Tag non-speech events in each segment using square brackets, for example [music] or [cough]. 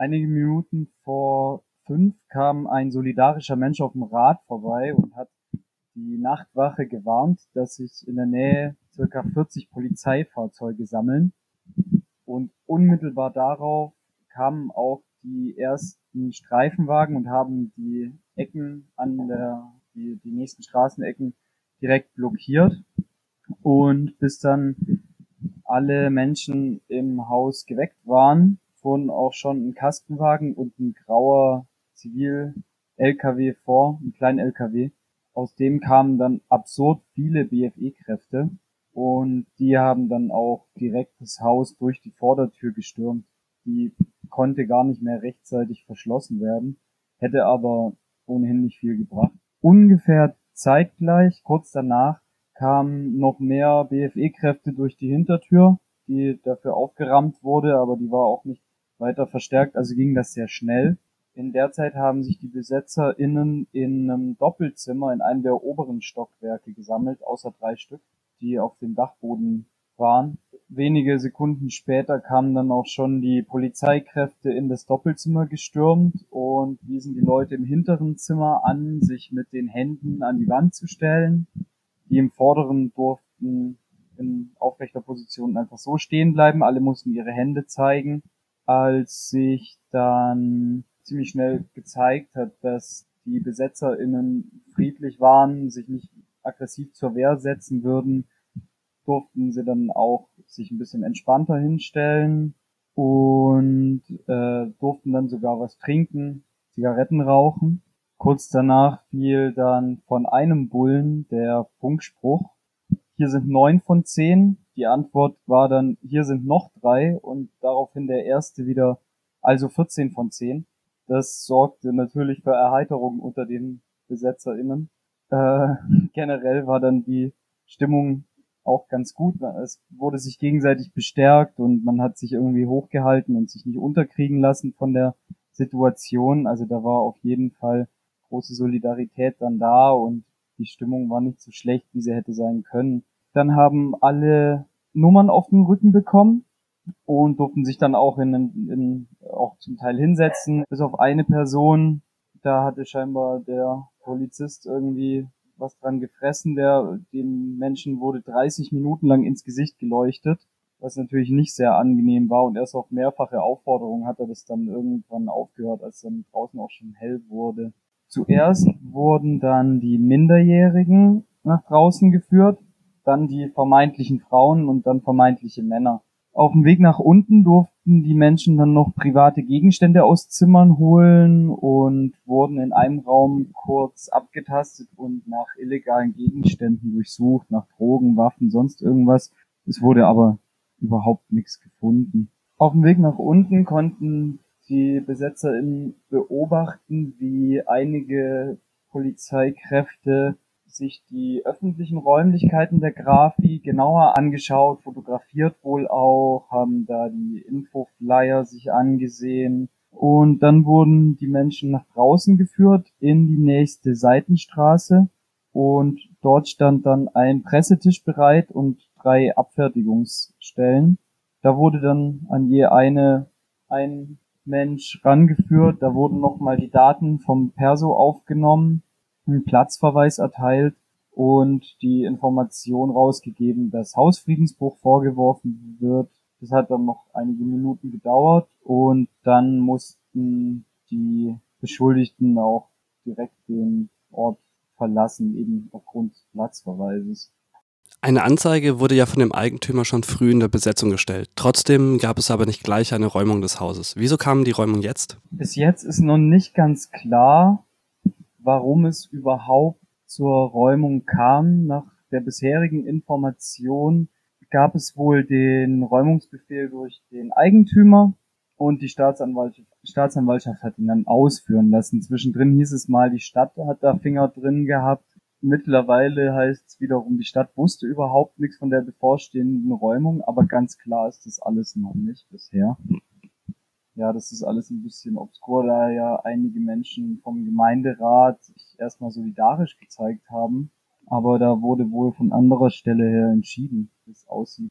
Einige Minuten vor fünf kam ein solidarischer Mensch auf dem Rad vorbei und hat die Nachtwache gewarnt, dass sich in der Nähe circa 40 Polizeifahrzeuge sammeln. Und unmittelbar darauf kamen auch die ersten Streifenwagen und haben die Ecken an der, die, die nächsten Straßenecken direkt blockiert. Und bis dann alle Menschen im Haus geweckt waren, fuhren auch schon ein Kastenwagen und ein grauer Zivil-LKW vor, ein kleiner LKW. Aus dem kamen dann absurd viele BFE-Kräfte und die haben dann auch direkt das Haus durch die Vordertür gestürmt. Die konnte gar nicht mehr rechtzeitig verschlossen werden, hätte aber ohnehin nicht viel gebracht. Ungefähr zeitgleich, kurz danach, kamen noch mehr BFE-Kräfte durch die Hintertür, die dafür aufgerammt wurde, aber die war auch nicht weiter verstärkt, also ging das sehr schnell. In der Zeit haben sich die BesetzerInnen in einem Doppelzimmer in einem der oberen Stockwerke gesammelt, außer drei Stück, die auf dem Dachboden waren. Wenige Sekunden später kamen dann auch schon die Polizeikräfte in das Doppelzimmer gestürmt und wiesen die Leute im hinteren Zimmer an, sich mit den Händen an die Wand zu stellen. Die im vorderen durften in aufrechter Position einfach so stehen bleiben. Alle mussten ihre Hände zeigen. Als sich dann ziemlich schnell gezeigt hat, dass die BesetzerInnen friedlich waren, sich nicht aggressiv zur Wehr setzen würden, durften sie dann auch sich ein bisschen entspannter hinstellen und äh, durften dann sogar was trinken, Zigaretten rauchen. Kurz danach fiel dann von einem Bullen der Funkspruch, hier sind neun von zehn. Die Antwort war dann, hier sind noch drei und daraufhin der erste wieder, also 14 von zehn. Das sorgte natürlich für Erheiterung unter den BesetzerInnen. Äh, [laughs] generell war dann die Stimmung auch ganz gut. Es wurde sich gegenseitig bestärkt und man hat sich irgendwie hochgehalten und sich nicht unterkriegen lassen von der Situation. Also da war auf jeden Fall große Solidarität dann da und die Stimmung war nicht so schlecht, wie sie hätte sein können. Dann haben alle Nummern auf den Rücken bekommen und durften sich dann auch in, in auch zum Teil hinsetzen. Bis auf eine Person, da hatte scheinbar der Polizist irgendwie was dran gefressen. Der dem Menschen wurde 30 Minuten lang ins Gesicht geleuchtet, was natürlich nicht sehr angenehm war und erst auf mehrfache Aufforderung hat er das dann irgendwann aufgehört, als dann draußen auch schon hell wurde. Zuerst wurden dann die Minderjährigen nach draußen geführt, dann die vermeintlichen Frauen und dann vermeintliche Männer. Auf dem Weg nach unten durften die Menschen dann noch private Gegenstände aus Zimmern holen und wurden in einem Raum kurz abgetastet und nach illegalen Gegenständen durchsucht, nach Drogen, Waffen, sonst irgendwas. Es wurde aber überhaupt nichts gefunden. Auf dem Weg nach unten konnten die BesetzerInnen beobachten, wie einige Polizeikräfte sich die öffentlichen Räumlichkeiten der Grafi genauer angeschaut, fotografiert wohl auch, haben da die Infoflyer sich angesehen. Und dann wurden die Menschen nach draußen geführt in die nächste Seitenstraße. Und dort stand dann ein Pressetisch bereit und drei Abfertigungsstellen. Da wurde dann an je eine ein Mensch rangeführt, da wurden nochmal die Daten vom Perso aufgenommen einen Platzverweis erteilt und die Information rausgegeben, dass Hausfriedensbruch vorgeworfen wird. Das hat dann noch einige Minuten gedauert und dann mussten die Beschuldigten auch direkt den Ort verlassen, eben aufgrund des Platzverweises. Eine Anzeige wurde ja von dem Eigentümer schon früh in der Besetzung gestellt. Trotzdem gab es aber nicht gleich eine Räumung des Hauses. Wieso kam die Räumung jetzt? Bis jetzt ist noch nicht ganz klar, warum es überhaupt zur Räumung kam. Nach der bisherigen Information gab es wohl den Räumungsbefehl durch den Eigentümer und die Staatsanwaltschaft, Staatsanwaltschaft hat ihn dann ausführen lassen. Zwischendrin hieß es mal, die Stadt hat da Finger drin gehabt. Mittlerweile heißt es wiederum, die Stadt wusste überhaupt nichts von der bevorstehenden Räumung, aber ganz klar ist das alles noch nicht bisher ja, das ist alles ein bisschen obskur, da ja einige Menschen vom Gemeinderat sich erstmal solidarisch gezeigt haben. Aber da wurde wohl von anderer Stelle her entschieden, wie es aussieht.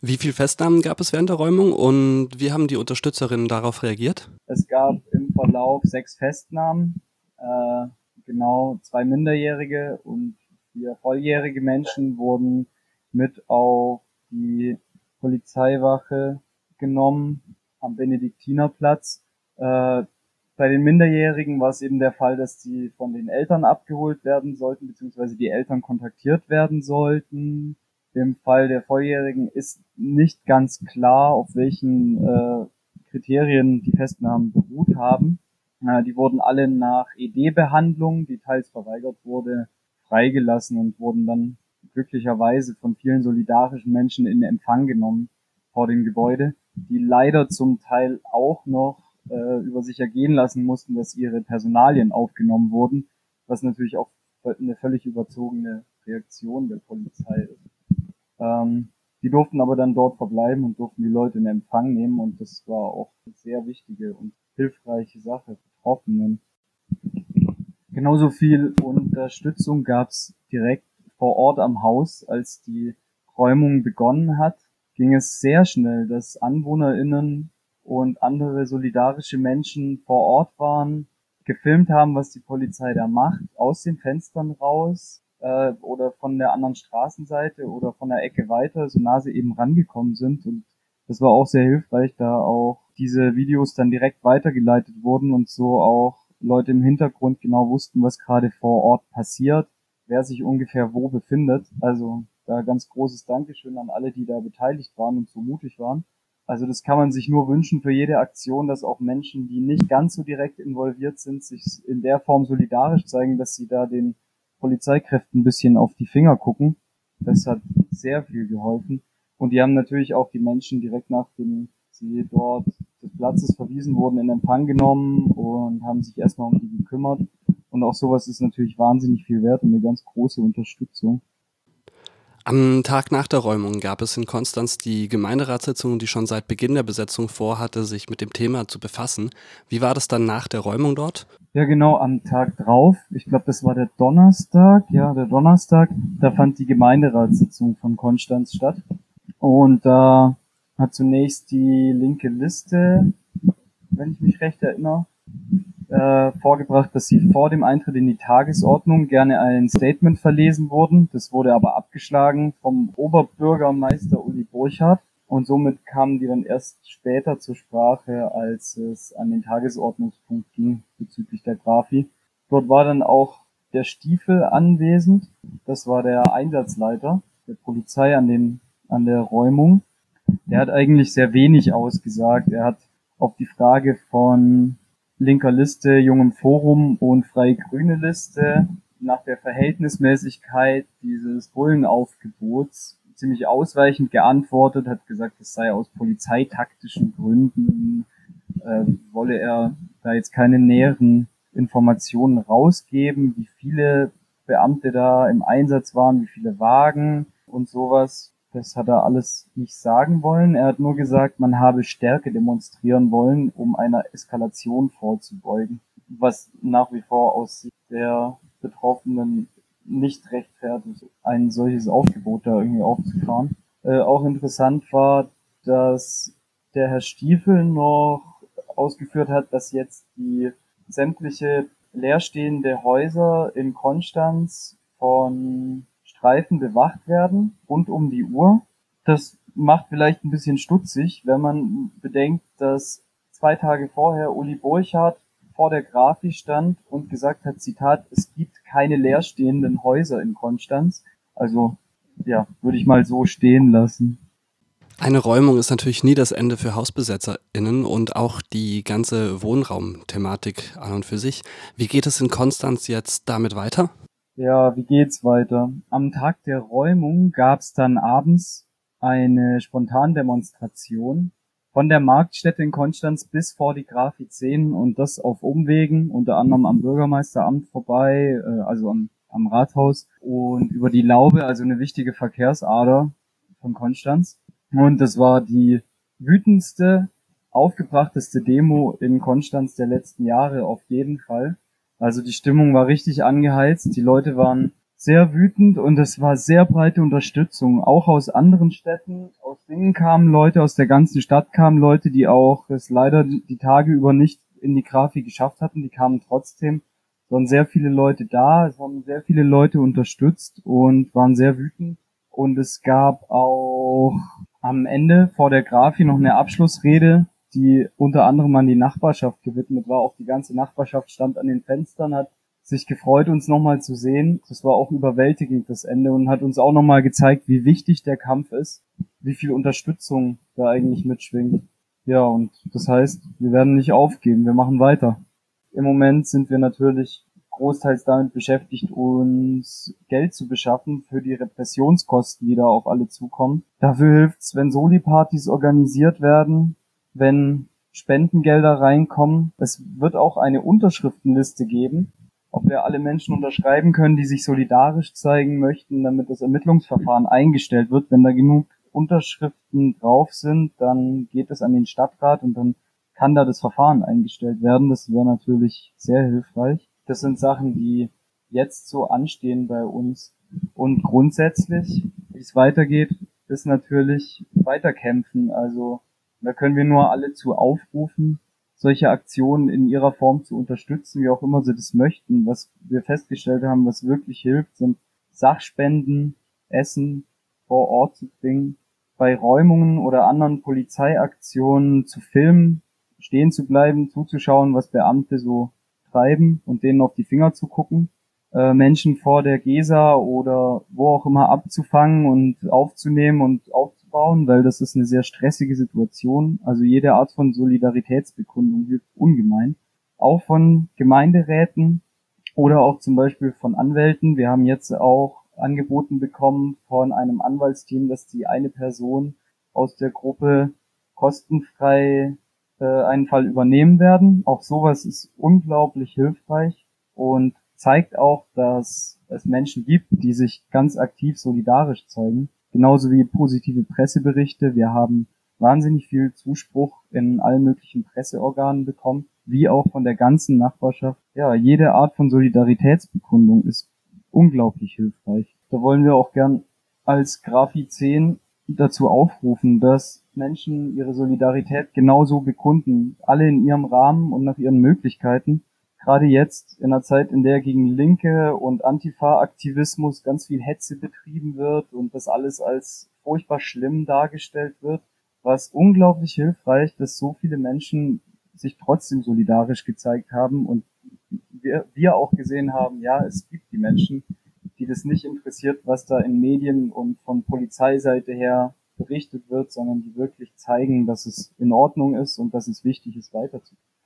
Wie viele Festnahmen gab es während der Räumung und wie haben die Unterstützerinnen darauf reagiert? Es gab im Verlauf sechs Festnahmen, äh, genau zwei Minderjährige und vier volljährige Menschen wurden mit auf die Polizeiwache genommen am Benediktinerplatz. Äh, bei den Minderjährigen war es eben der Fall, dass die von den Eltern abgeholt werden sollten, beziehungsweise die Eltern kontaktiert werden sollten. Im Fall der Volljährigen ist nicht ganz klar, auf welchen äh, Kriterien die Festnahmen beruht haben. Äh, die wurden alle nach ED-Behandlung, die teils verweigert wurde, freigelassen und wurden dann glücklicherweise von vielen solidarischen Menschen in Empfang genommen vor dem Gebäude, die leider zum Teil auch noch äh, über sich ergehen lassen mussten, dass ihre Personalien aufgenommen wurden, was natürlich auch eine völlig überzogene Reaktion der Polizei ist. Ähm, die durften aber dann dort verbleiben und durften die Leute in Empfang nehmen und das war auch eine sehr wichtige und hilfreiche Sache für Betroffenen. Genauso viel Unterstützung gab es direkt vor Ort am Haus, als die Räumung begonnen hat, ging es sehr schnell, dass AnwohnerInnen und andere solidarische Menschen vor Ort waren, gefilmt haben, was die Polizei da macht, aus den Fenstern raus äh, oder von der anderen Straßenseite oder von der Ecke weiter, so nah sie eben rangekommen sind. Und das war auch sehr hilfreich, da auch diese Videos dann direkt weitergeleitet wurden und so auch Leute im Hintergrund genau wussten, was gerade vor Ort passiert, wer sich ungefähr wo befindet. Also da ganz großes Dankeschön an alle, die da beteiligt waren und so mutig waren. Also das kann man sich nur wünschen für jede Aktion, dass auch Menschen, die nicht ganz so direkt involviert sind, sich in der Form solidarisch zeigen, dass sie da den Polizeikräften ein bisschen auf die Finger gucken. Das hat sehr viel geholfen. Und die haben natürlich auch die Menschen direkt nachdem sie dort des Platzes verwiesen wurden, in Empfang genommen und haben sich erstmal um die gekümmert. Und auch sowas ist natürlich wahnsinnig viel wert und eine ganz große Unterstützung. Am Tag nach der Räumung gab es in Konstanz die Gemeinderatssitzung, die schon seit Beginn der Besetzung vorhatte, sich mit dem Thema zu befassen. Wie war das dann nach der Räumung dort? Ja, genau, am Tag drauf, ich glaube, das war der Donnerstag, ja, der Donnerstag, da fand die Gemeinderatssitzung von Konstanz statt. Und da hat zunächst die linke Liste, wenn ich mich recht erinnere, äh, vorgebracht, dass sie vor dem Eintritt in die Tagesordnung gerne ein Statement verlesen wurden. Das wurde aber abgeschlagen vom Oberbürgermeister Uli Burchardt und somit kamen die dann erst später zur Sprache, als es an den Tagesordnungspunkt ging bezüglich der Grafi. Dort war dann auch der Stiefel anwesend. Das war der Einsatzleiter der Polizei an den, an der Räumung. Der hat eigentlich sehr wenig ausgesagt. Er hat auf die Frage von linker Liste, Jungem Forum und Freie Grüne Liste nach der Verhältnismäßigkeit dieses Bullenaufgebots ziemlich ausweichend geantwortet, hat gesagt, es sei aus polizeitaktischen Gründen, äh, wolle er da jetzt keine näheren Informationen rausgeben, wie viele Beamte da im Einsatz waren, wie viele Wagen und sowas. Das hat er alles nicht sagen wollen. Er hat nur gesagt, man habe Stärke demonstrieren wollen, um einer Eskalation vorzubeugen. Was nach wie vor aus Sicht der Betroffenen nicht rechtfertigt, ein solches Aufgebot da irgendwie aufzufahren. Äh, auch interessant war, dass der Herr Stiefel noch ausgeführt hat, dass jetzt die sämtliche leerstehende Häuser in Konstanz von Streifen bewacht werden, rund um die Uhr. Das macht vielleicht ein bisschen stutzig, wenn man bedenkt, dass zwei Tage vorher Uli Burchardt vor der Grafi stand und gesagt hat, Zitat, es gibt keine leerstehenden Häuser in Konstanz. Also, ja, würde ich mal so stehen lassen. Eine Räumung ist natürlich nie das Ende für HausbesetzerInnen und auch die ganze Wohnraumthematik an und für sich. Wie geht es in Konstanz jetzt damit weiter? Ja, wie geht's weiter? Am Tag der Räumung gab's dann abends eine Spontandemonstration von der Marktstätte in Konstanz bis vor die Grafi 10 und das auf Umwegen, unter anderem am Bürgermeisteramt vorbei, äh, also am, am Rathaus und über die Laube, also eine wichtige Verkehrsader von Konstanz. Und das war die wütendste, aufgebrachteste Demo in Konstanz der letzten Jahre auf jeden Fall. Also die Stimmung war richtig angeheizt, die Leute waren sehr wütend und es war sehr breite Unterstützung, auch aus anderen Städten. Aus Dingen kamen Leute, aus der ganzen Stadt kamen Leute, die auch es leider die Tage über nicht in die Grafik geschafft hatten, die kamen trotzdem. Es waren sehr viele Leute da, es haben sehr viele Leute unterstützt und waren sehr wütend. Und es gab auch am Ende vor der Grafik noch eine Abschlussrede, die unter anderem an die Nachbarschaft gewidmet war. Auch die ganze Nachbarschaft stand an den Fenstern, hat sich gefreut, uns nochmal zu sehen. Das war auch überwältigend, das Ende, und hat uns auch nochmal gezeigt, wie wichtig der Kampf ist, wie viel Unterstützung da eigentlich mitschwingt. Ja, und das heißt, wir werden nicht aufgeben, wir machen weiter. Im Moment sind wir natürlich großteils damit beschäftigt, uns Geld zu beschaffen für die Repressionskosten, die da auf alle zukommen. Dafür hilft's, wenn Soli-Partys organisiert werden, wenn Spendengelder reinkommen. Es wird auch eine Unterschriftenliste geben, ob wir alle Menschen unterschreiben können, die sich solidarisch zeigen möchten, damit das Ermittlungsverfahren eingestellt wird. Wenn da genug Unterschriften drauf sind, dann geht es an den Stadtrat und dann kann da das Verfahren eingestellt werden. Das wäre natürlich sehr hilfreich. Das sind Sachen, die jetzt so anstehen bei uns. Und grundsätzlich, wie es weitergeht, ist natürlich weiterkämpfen. Also da können wir nur alle zu aufrufen, solche Aktionen in ihrer Form zu unterstützen, wie auch immer sie das möchten. Was wir festgestellt haben, was wirklich hilft, sind Sachspenden, Essen vor Ort zu bringen, bei Räumungen oder anderen Polizeiaktionen zu filmen, stehen zu bleiben, zuzuschauen, was Beamte so treiben und denen auf die Finger zu gucken, äh, Menschen vor der Gesa oder wo auch immer abzufangen und aufzunehmen und aufzunehmen aufbauen, weil das ist eine sehr stressige Situation. Also jede Art von Solidaritätsbekundung hilft ungemein. Auch von Gemeinderäten oder auch zum Beispiel von Anwälten. Wir haben jetzt auch angeboten bekommen von einem Anwaltsteam, dass die eine Person aus der Gruppe kostenfrei äh, einen Fall übernehmen werden. Auch sowas ist unglaublich hilfreich und zeigt auch, dass es Menschen gibt, die sich ganz aktiv solidarisch zeigen genauso wie positive Presseberichte. Wir haben wahnsinnig viel Zuspruch in allen möglichen Presseorganen bekommen, wie auch von der ganzen Nachbarschaft. Ja, jede Art von Solidaritätsbekundung ist unglaublich hilfreich. Da wollen wir auch gern als Grafi 10 dazu aufrufen, dass Menschen ihre Solidarität genauso bekunden, alle in ihrem Rahmen und nach ihren Möglichkeiten gerade jetzt in einer Zeit, in der gegen Linke und Antifa-Aktivismus ganz viel Hetze betrieben wird und das alles als furchtbar schlimm dargestellt wird, war es unglaublich hilfreich, dass so viele Menschen sich trotzdem solidarisch gezeigt haben und wir, wir auch gesehen haben, ja, es gibt die Menschen, die das nicht interessiert, was da in Medien und von Polizeiseite her berichtet wird, sondern die wirklich zeigen, dass es in Ordnung ist und dass es wichtig ist, weiterzugehen.